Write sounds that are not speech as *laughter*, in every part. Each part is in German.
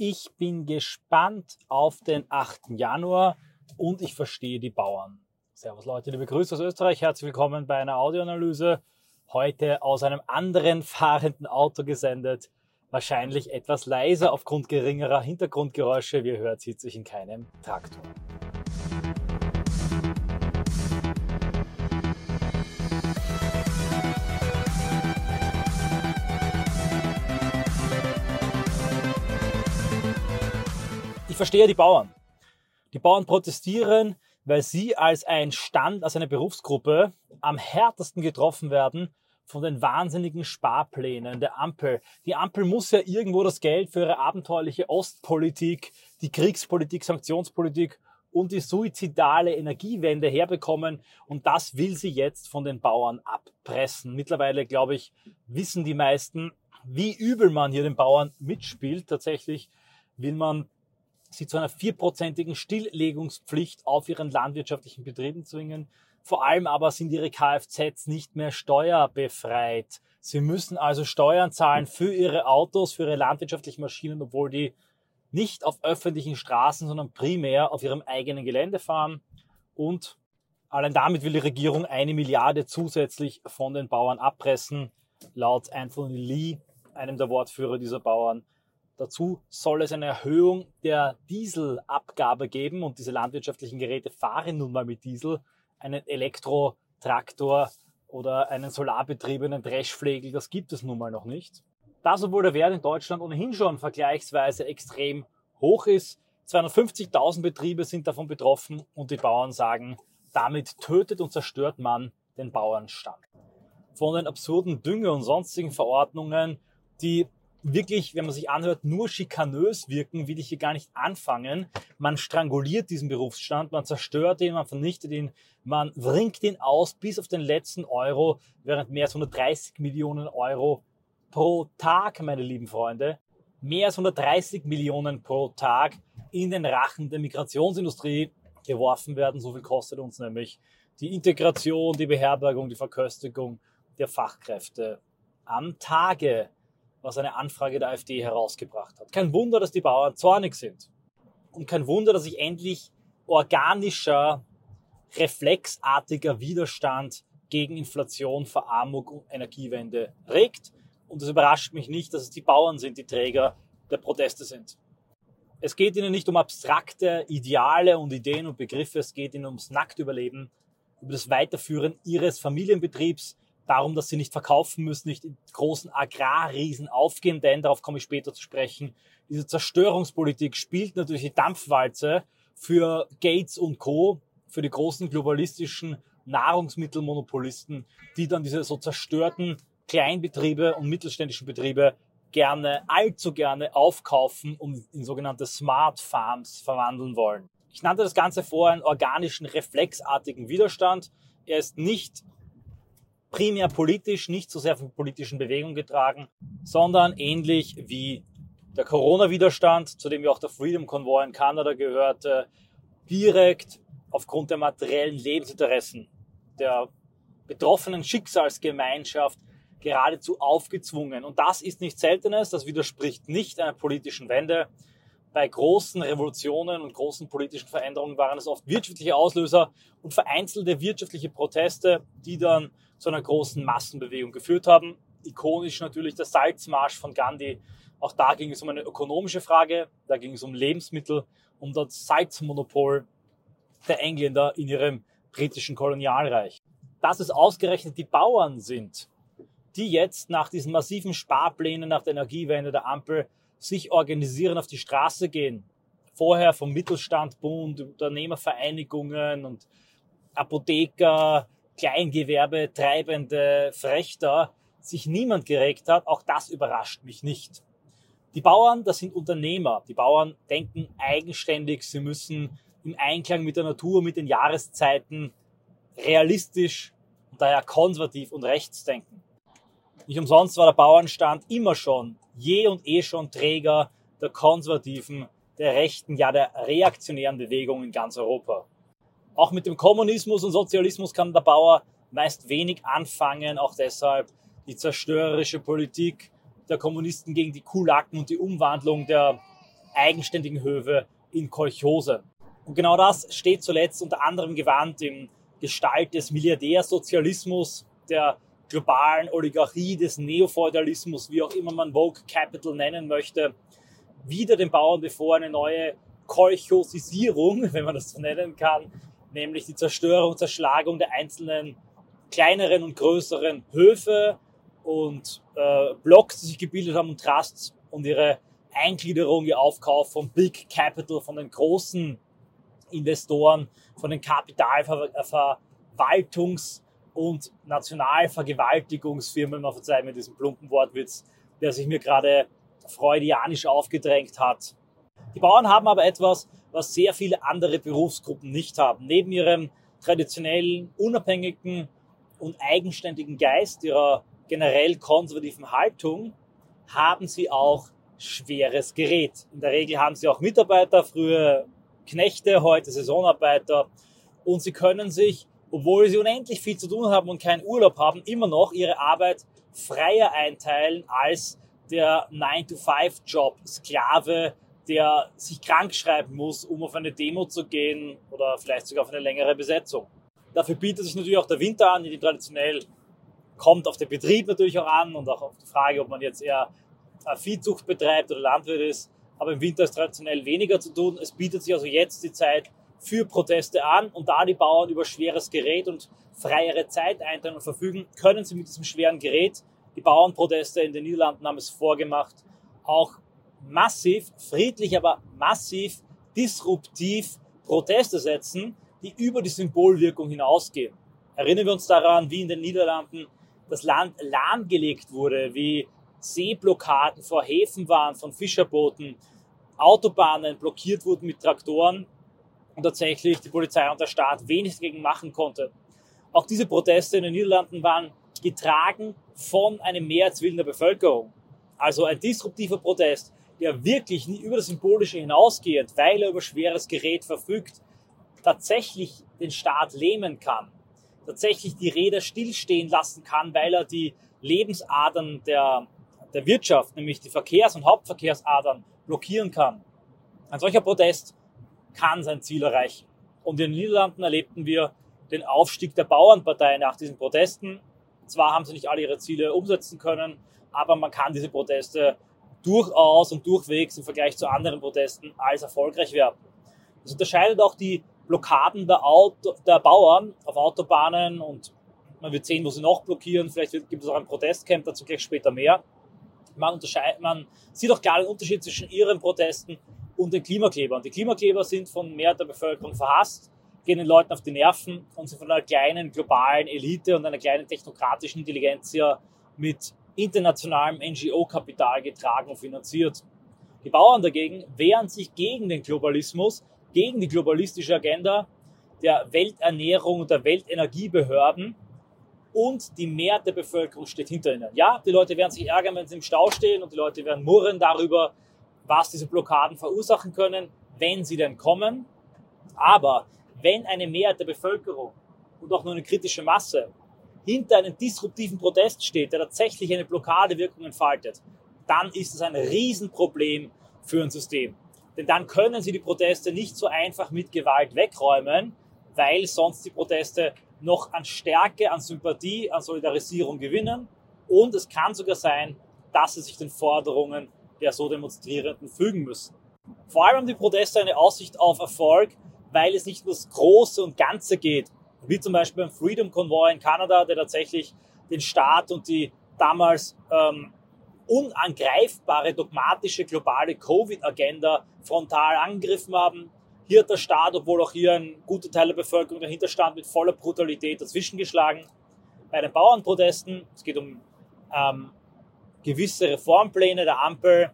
Ich bin gespannt auf den 8. Januar und ich verstehe die Bauern. Servus Leute, liebe Grüße aus Österreich, herzlich willkommen bei einer Audioanalyse. Heute aus einem anderen fahrenden Auto gesendet. Wahrscheinlich etwas leiser aufgrund geringerer Hintergrundgeräusche. Wie ihr hört, sitze ich in keinem Traktor. Verstehe die Bauern. Die Bauern protestieren, weil sie als ein Stand, als eine Berufsgruppe am härtesten getroffen werden von den wahnsinnigen Sparplänen der Ampel. Die Ampel muss ja irgendwo das Geld für ihre abenteuerliche Ostpolitik, die Kriegspolitik, Sanktionspolitik und die suizidale Energiewende herbekommen. Und das will sie jetzt von den Bauern abpressen. Mittlerweile, glaube ich, wissen die meisten, wie übel man hier den Bauern mitspielt. Tatsächlich will man sie zu einer vierprozentigen Stilllegungspflicht auf ihren landwirtschaftlichen Betrieben zwingen. Vor allem aber sind ihre Kfz nicht mehr steuerbefreit. Sie müssen also Steuern zahlen für ihre Autos, für ihre landwirtschaftlichen Maschinen, obwohl die nicht auf öffentlichen Straßen, sondern primär auf ihrem eigenen Gelände fahren. Und allein damit will die Regierung eine Milliarde zusätzlich von den Bauern abpressen. Laut Anthony Lee, einem der Wortführer dieser Bauern, Dazu soll es eine Erhöhung der Dieselabgabe geben und diese landwirtschaftlichen Geräte fahren nun mal mit Diesel. Einen Elektrotraktor oder einen solarbetriebenen Dreschflegel, das gibt es nun mal noch nicht. Das, obwohl der Wert in Deutschland ohnehin schon vergleichsweise extrem hoch ist. 250.000 Betriebe sind davon betroffen und die Bauern sagen, damit tötet und zerstört man den Bauernstand. Von den absurden Dünge- und sonstigen Verordnungen, die wirklich, wenn man sich anhört, nur schikanös wirken, will ich hier gar nicht anfangen. Man stranguliert diesen Berufsstand, man zerstört ihn, man vernichtet ihn, man bringt ihn aus bis auf den letzten Euro, während mehr als 130 Millionen Euro pro Tag, meine lieben Freunde, mehr als 130 Millionen pro Tag in den Rachen der Migrationsindustrie geworfen werden. So viel kostet uns nämlich die Integration, die Beherbergung, die Verköstigung der Fachkräfte am Tage was eine Anfrage der AfD herausgebracht hat. Kein Wunder, dass die Bauern zornig sind. Und kein Wunder, dass sich endlich organischer, reflexartiger Widerstand gegen Inflation, Verarmung und Energiewende regt. Und es überrascht mich nicht, dass es die Bauern sind, die Träger der Proteste sind. Es geht ihnen nicht um abstrakte Ideale und Ideen und Begriffe, es geht ihnen ums Nacktüberleben, über das Weiterführen ihres Familienbetriebs, darum, dass sie nicht verkaufen müssen, nicht in großen Agrarriesen aufgehen, denn darauf komme ich später zu sprechen. Diese Zerstörungspolitik spielt natürlich die Dampfwalze für Gates und Co., für die großen globalistischen Nahrungsmittelmonopolisten, die dann diese so zerstörten Kleinbetriebe und mittelständischen Betriebe gerne, allzu gerne aufkaufen und in sogenannte Smart Farms verwandeln wollen. Ich nannte das Ganze vorher einen organischen, reflexartigen Widerstand. Er ist nicht primär politisch, nicht so sehr von politischen Bewegungen getragen, sondern ähnlich wie der Corona-Widerstand, zu dem ja auch der Freedom Convoy in Kanada gehörte, direkt aufgrund der materiellen Lebensinteressen der betroffenen Schicksalsgemeinschaft geradezu aufgezwungen. Und das ist nichts Seltenes, das widerspricht nicht einer politischen Wende. Bei großen Revolutionen und großen politischen Veränderungen waren es oft wirtschaftliche Auslöser und vereinzelte wirtschaftliche Proteste, die dann zu einer großen Massenbewegung geführt haben. Ikonisch natürlich der Salzmarsch von Gandhi. Auch da ging es um eine ökonomische Frage, da ging es um Lebensmittel, um das Salzmonopol der Engländer in ihrem britischen Kolonialreich. Dass es ausgerechnet die Bauern sind, die jetzt nach diesen massiven Sparplänen, nach der Energiewende der Ampel sich organisieren, auf die Straße gehen. Vorher vom Mittelstandbund, Unternehmervereinigungen und Apotheker, Kleingewerbe treibende Frechter sich niemand geregt hat, auch das überrascht mich nicht. Die Bauern, das sind Unternehmer. Die Bauern denken eigenständig, sie müssen im Einklang mit der Natur, mit den Jahreszeiten realistisch und daher konservativ und rechts denken. Nicht umsonst war der Bauernstand immer schon, je und eh schon Träger der konservativen, der rechten, ja der reaktionären Bewegung in ganz Europa. Auch mit dem Kommunismus und Sozialismus kann der Bauer meist wenig anfangen, auch deshalb die zerstörerische Politik der Kommunisten gegen die Kulaken und die Umwandlung der eigenständigen Höfe in Kolchose. Und genau das steht zuletzt unter anderem gewandt im Gestalt des Milliardärsozialismus, der globalen Oligarchie, des Neofeudalismus, wie auch immer man Vogue Capital nennen möchte, wieder den Bauern bevor eine neue Kolchosisierung, *laughs* wenn man das so nennen kann, nämlich die Zerstörung, Zerschlagung der einzelnen kleineren und größeren Höfe und äh, Blocks, die sich gebildet haben und Trusts und ihre Eingliederung, ihr Aufkauf von Big Capital, von den großen Investoren, von den Kapitalverwaltungs- und Nationalvergewaltigungsfirmen, man verzeiht mir diesen plumpen Wortwitz, der sich mir gerade freudianisch aufgedrängt hat. Die Bauern haben aber etwas, was sehr viele andere Berufsgruppen nicht haben. Neben ihrem traditionellen, unabhängigen und eigenständigen Geist, ihrer generell konservativen Haltung, haben sie auch schweres Gerät. In der Regel haben sie auch Mitarbeiter, früher Knechte, heute Saisonarbeiter und sie können sich, obwohl sie unendlich viel zu tun haben und keinen Urlaub haben, immer noch ihre Arbeit freier einteilen als der 9-to-5-Job, Sklave, der sich krank schreiben muss, um auf eine Demo zu gehen oder vielleicht sogar auf eine längere Besetzung. Dafür bietet sich natürlich auch der Winter an, die traditionell kommt auf den Betrieb natürlich auch an und auch auf die Frage, ob man jetzt eher Viehzucht betreibt oder Landwirt ist. Aber im Winter ist traditionell weniger zu tun. Es bietet sich also jetzt die Zeit für Proteste an und da die Bauern über schweres Gerät und freiere Zeit einteilen und verfügen, können sie mit diesem schweren Gerät, die Bauernproteste in den Niederlanden haben es vorgemacht, auch massiv, friedlich, aber massiv disruptiv Proteste setzen, die über die Symbolwirkung hinausgehen. Erinnern wir uns daran, wie in den Niederlanden das Land lahmgelegt wurde, wie Seeblockaden vor Häfen waren von Fischerbooten, Autobahnen blockiert wurden mit Traktoren und tatsächlich die Polizei und der Staat wenig dagegen machen konnte. Auch diese Proteste in den Niederlanden waren getragen von einem Mehrheitswillen der Bevölkerung. Also ein disruptiver Protest, der wirklich über das Symbolische hinausgehend, weil er über schweres Gerät verfügt, tatsächlich den Staat lähmen kann, tatsächlich die Räder stillstehen lassen kann, weil er die Lebensadern der, der Wirtschaft, nämlich die Verkehrs- und Hauptverkehrsadern, blockieren kann. Ein solcher Protest kann sein Ziel erreichen. Und in den Niederlanden erlebten wir den Aufstieg der Bauernpartei nach diesen Protesten. Zwar haben sie nicht alle ihre Ziele umsetzen können, aber man kann diese Proteste durchaus und durchwegs im Vergleich zu anderen Protesten als erfolgreich werten. Das unterscheidet auch die Blockaden der, Auto, der Bauern auf Autobahnen und man wird sehen, wo sie noch blockieren. Vielleicht gibt es auch ein Protestcamp, dazu gleich später mehr. Man, unterscheidet, man sieht auch klar den Unterschied zwischen ihren Protesten und den Klimaklebern. Die Klimakleber sind von mehr der Bevölkerung verhasst, gehen den Leuten auf die Nerven und sind von einer kleinen globalen Elite und einer kleinen technokratischen Intelligenz mit internationalem NGO-Kapital getragen und finanziert. Die Bauern dagegen wehren sich gegen den Globalismus, gegen die globalistische Agenda der Welternährung und der Weltenergiebehörden und die Mehrheit der Bevölkerung steht hinter ihnen. Ja, die Leute werden sich ärgern, wenn sie im Stau stehen und die Leute werden murren darüber, was diese Blockaden verursachen können, wenn sie denn kommen. Aber wenn eine Mehrheit der Bevölkerung und auch nur eine kritische Masse hinter einem disruptiven Protest steht, der tatsächlich eine Blockadewirkung entfaltet, dann ist es ein Riesenproblem für ein System. Denn dann können sie die Proteste nicht so einfach mit Gewalt wegräumen, weil sonst die Proteste noch an Stärke, an Sympathie, an Solidarisierung gewinnen. Und es kann sogar sein, dass sie sich den Forderungen der so Demonstrierenden fügen müssen. Vor allem haben die Proteste eine Aussicht auf Erfolg, weil es nicht um das Große und Ganze geht, wie zum Beispiel beim Freedom Convoy in Kanada, der tatsächlich den Staat und die damals ähm, unangreifbare, dogmatische, globale Covid-Agenda frontal angegriffen haben. Hier hat der Staat, obwohl auch hier ein guter Teil der Bevölkerung dahinter stand, mit voller Brutalität dazwischengeschlagen. Bei den Bauernprotesten, es geht um ähm, gewisse Reformpläne der Ampel,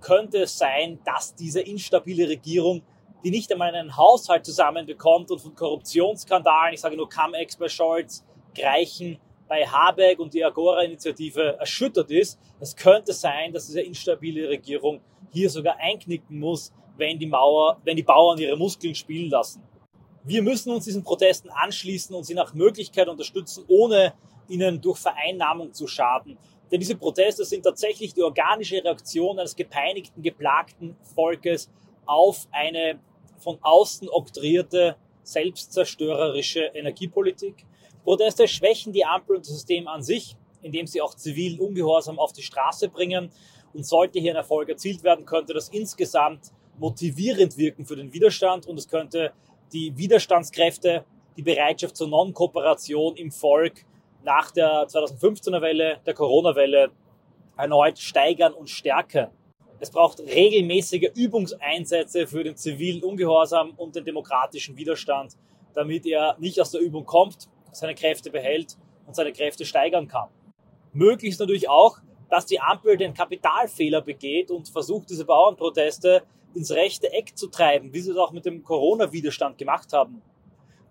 könnte es sein, dass diese instabile Regierung die nicht einmal einen Haushalt zusammenbekommt und von Korruptionsskandalen, ich sage nur Cum-Ex bei Scholz, Greichen bei Habeck und die Agora-Initiative erschüttert ist. Es könnte sein, dass diese instabile Regierung hier sogar einknicken muss, wenn die, Mauer, wenn die Bauern ihre Muskeln spielen lassen. Wir müssen uns diesen Protesten anschließen und sie nach Möglichkeit unterstützen, ohne ihnen durch Vereinnahmung zu schaden. Denn diese Proteste sind tatsächlich die organische Reaktion eines gepeinigten, geplagten Volkes auf eine von außen oktroyierte, selbstzerstörerische Energiepolitik. Proteste schwächen die Ampel und das System an sich, indem sie auch zivilen Ungehorsam auf die Straße bringen. Und sollte hier ein Erfolg erzielt werden, könnte das insgesamt motivierend wirken für den Widerstand und es könnte die Widerstandskräfte, die Bereitschaft zur Non-Kooperation im Volk nach der 2015er Welle, der Corona-Welle erneut steigern und stärken. Es braucht regelmäßige Übungseinsätze für den zivilen Ungehorsam und den demokratischen Widerstand, damit er nicht aus der Übung kommt, seine Kräfte behält und seine Kräfte steigern kann. Möglich ist natürlich auch, dass die Ampel den Kapitalfehler begeht und versucht, diese Bauernproteste ins rechte Eck zu treiben, wie sie es auch mit dem Corona-Widerstand gemacht haben.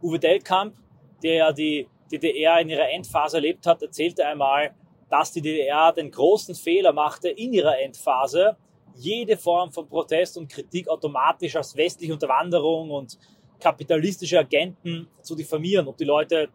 Uwe Delkamp, der ja die DDR in ihrer Endphase erlebt hat, erzählte einmal, dass die DDR den großen Fehler machte in ihrer Endphase, jede Form von Protest und Kritik automatisch als westliche Unterwanderung und kapitalistische Agenten zu diffamieren, ob die Leute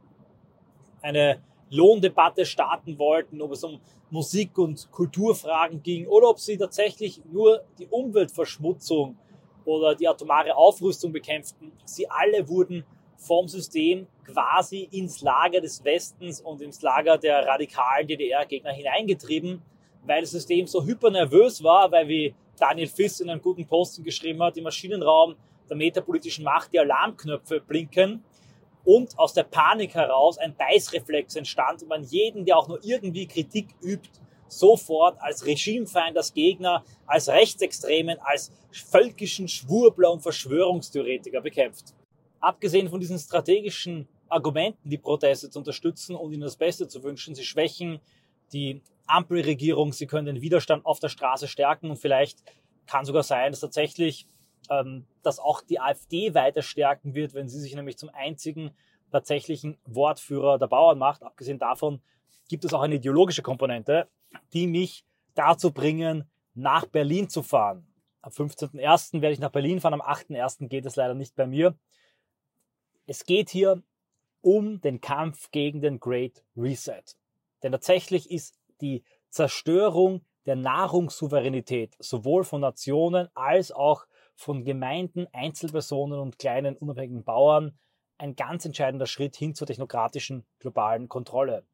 eine Lohndebatte starten wollten, ob es um Musik- und Kulturfragen ging oder ob sie tatsächlich nur die Umweltverschmutzung oder die atomare Aufrüstung bekämpften. Sie alle wurden vom System quasi ins Lager des Westens und ins Lager der radikalen DDR-Gegner hineingetrieben, weil das System so hypernervös war, weil wie Daniel Fiss in einem guten Posten geschrieben hat, im Maschinenraum der metapolitischen Macht die Alarmknöpfe blinken und aus der Panik heraus ein Beißreflex entstand und man jeden, der auch nur irgendwie Kritik übt, sofort als Regimefeind, als Gegner, als Rechtsextremen, als völkischen Schwurbler und Verschwörungstheoretiker bekämpft. Abgesehen von diesen strategischen Argumenten, die Proteste zu unterstützen und ihnen das Beste zu wünschen, sie schwächen die Ampelregierung, sie können den Widerstand auf der Straße stärken und vielleicht kann sogar sein, dass tatsächlich ähm, dass auch die AfD weiter stärken wird, wenn sie sich nämlich zum einzigen tatsächlichen Wortführer der Bauern macht. Abgesehen davon gibt es auch eine ideologische Komponente, die mich dazu bringen, nach Berlin zu fahren. Am 15.01. werde ich nach Berlin fahren, am 8.01. geht es leider nicht bei mir. Es geht hier um den Kampf gegen den Great Reset. Denn tatsächlich ist die Zerstörung der Nahrungssouveränität sowohl von Nationen als auch von Gemeinden, Einzelpersonen und kleinen unabhängigen Bauern ein ganz entscheidender Schritt hin zur technokratischen globalen Kontrolle.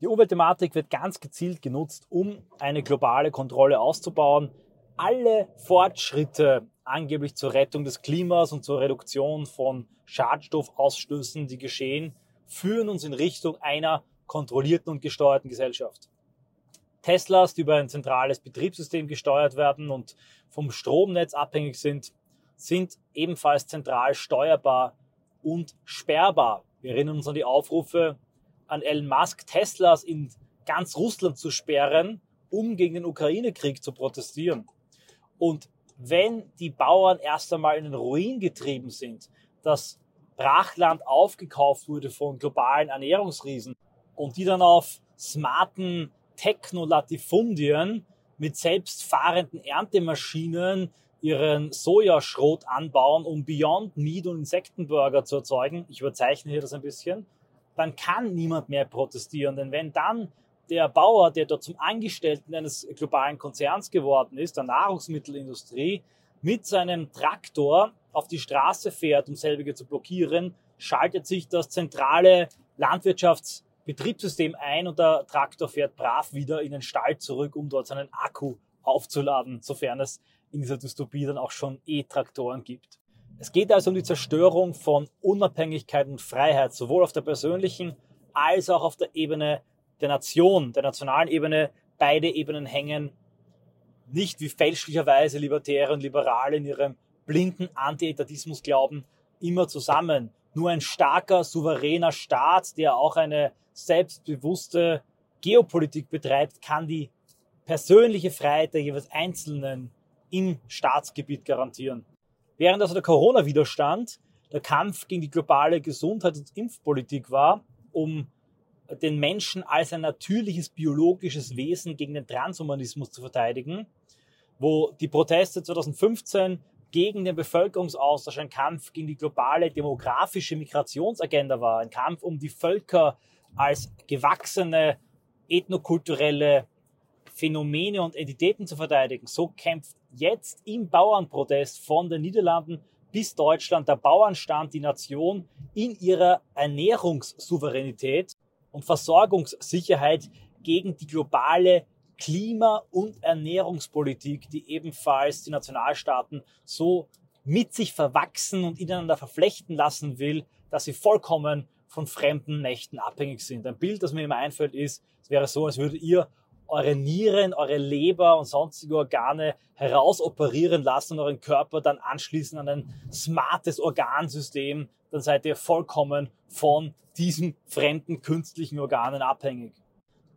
Die Umweltthematik wird ganz gezielt genutzt, um eine globale Kontrolle auszubauen. Alle Fortschritte angeblich zur Rettung des Klimas und zur Reduktion von Schadstoffausstößen, die geschehen, führen uns in Richtung einer kontrollierten und gesteuerten Gesellschaft. Teslas, die über ein zentrales Betriebssystem gesteuert werden und vom Stromnetz abhängig sind, sind ebenfalls zentral steuerbar und sperrbar. Wir erinnern uns an die Aufrufe an Elon Musk, Teslas in ganz Russland zu sperren, um gegen den Ukraine-Krieg zu protestieren. Und wenn die Bauern erst einmal in den Ruin getrieben sind, das Brachland aufgekauft wurde von globalen Ernährungsriesen und die dann auf smarten Technolatifundien mit selbstfahrenden Erntemaschinen ihren Sojaschrot anbauen, um Beyond Meat und Insektenburger zu erzeugen, ich überzeichne hier das ein bisschen, dann kann niemand mehr protestieren. Denn wenn dann der Bauer, der dort zum Angestellten eines globalen Konzerns geworden ist, der Nahrungsmittelindustrie, mit seinem Traktor auf die Straße fährt, um selbige zu blockieren, schaltet sich das zentrale Landwirtschafts- Betriebssystem ein und der Traktor fährt brav wieder in den Stall zurück, um dort seinen Akku aufzuladen, sofern es in dieser Dystopie dann auch schon E-Traktoren gibt. Es geht also um die Zerstörung von Unabhängigkeit und Freiheit, sowohl auf der persönlichen als auch auf der Ebene der Nation, der nationalen Ebene. Beide Ebenen hängen nicht wie fälschlicherweise Libertäre und Liberale in ihrem blinden Anti-Etatismus glauben, immer zusammen. Nur ein starker, souveräner Staat, der auch eine selbstbewusste Geopolitik betreibt, kann die persönliche Freiheit der jeweils Einzelnen im Staatsgebiet garantieren. Während also der Corona-Widerstand der Kampf gegen die globale Gesundheits- und Impfpolitik war, um den Menschen als ein natürliches biologisches Wesen gegen den Transhumanismus zu verteidigen, wo die Proteste 2015 gegen den Bevölkerungsaustausch ein Kampf gegen die globale demografische Migrationsagenda war, ein Kampf um die Völker als gewachsene ethnokulturelle Phänomene und Entitäten zu verteidigen, so kämpft jetzt im Bauernprotest von den Niederlanden bis Deutschland der Bauernstand, die Nation in ihrer Ernährungssouveränität und Versorgungssicherheit gegen die globale Klima- und Ernährungspolitik, die ebenfalls die Nationalstaaten so mit sich verwachsen und ineinander verflechten lassen will, dass sie vollkommen von fremden Mächten abhängig sind. Ein Bild, das mir immer einfällt, ist, es wäre so, als würdet ihr eure Nieren, eure Leber und sonstige Organe herausoperieren lassen und euren Körper dann anschließen an ein smartes Organsystem, dann seid ihr vollkommen von diesen fremden künstlichen Organen abhängig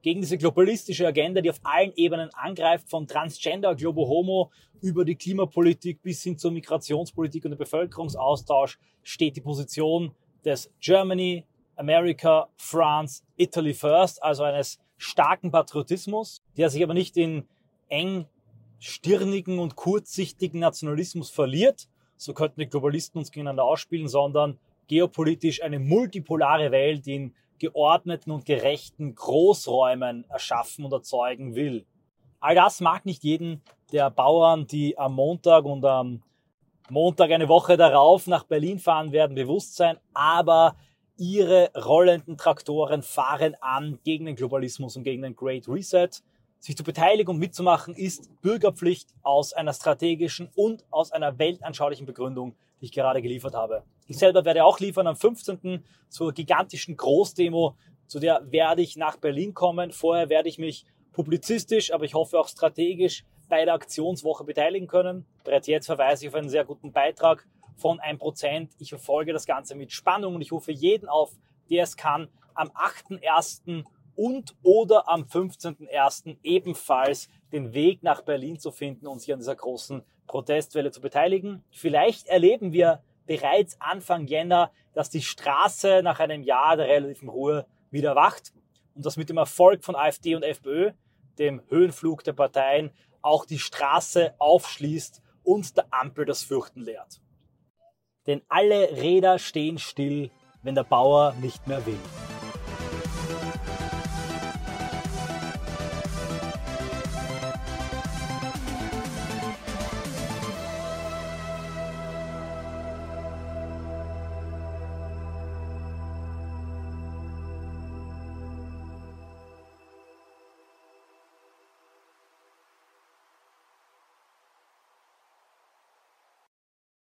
gegen diese globalistische Agenda, die auf allen Ebenen angreift, von Transgender, Globo Homo über die Klimapolitik bis hin zur Migrationspolitik und den Bevölkerungsaustausch, steht die Position des Germany, America, France, Italy First, also eines starken Patriotismus, der sich aber nicht in eng stirnigen und kurzsichtigen Nationalismus verliert, so könnten die Globalisten uns gegeneinander ausspielen, sondern geopolitisch eine multipolare Welt in geordneten und gerechten Großräumen erschaffen und erzeugen will. All das mag nicht jeden der Bauern, die am Montag und am Montag eine Woche darauf nach Berlin fahren werden, bewusst sein, aber ihre rollenden Traktoren fahren an gegen den Globalismus und gegen den Great Reset. Sich zu beteiligen und mitzumachen ist Bürgerpflicht aus einer strategischen und aus einer weltanschaulichen Begründung, die ich gerade geliefert habe. Ich selber werde auch liefern am 15. zur gigantischen Großdemo, zu der werde ich nach Berlin kommen. Vorher werde ich mich publizistisch, aber ich hoffe auch strategisch bei der Aktionswoche beteiligen können. Bereits jetzt verweise ich auf einen sehr guten Beitrag von 1%. Ich verfolge das Ganze mit Spannung und ich rufe jeden auf, der es kann, am 8.1. und oder am 15.1. ebenfalls den Weg nach Berlin zu finden und sich an dieser großen Protestwelle zu beteiligen. Vielleicht erleben wir bereits Anfang Jänner, dass die Straße nach einem Jahr der relativen Ruhe wieder wacht und dass mit dem Erfolg von AfD und FPÖ, dem Höhenflug der Parteien, auch die Straße aufschließt und der Ampel das Fürchten lehrt. Denn alle Räder stehen still, wenn der Bauer nicht mehr will.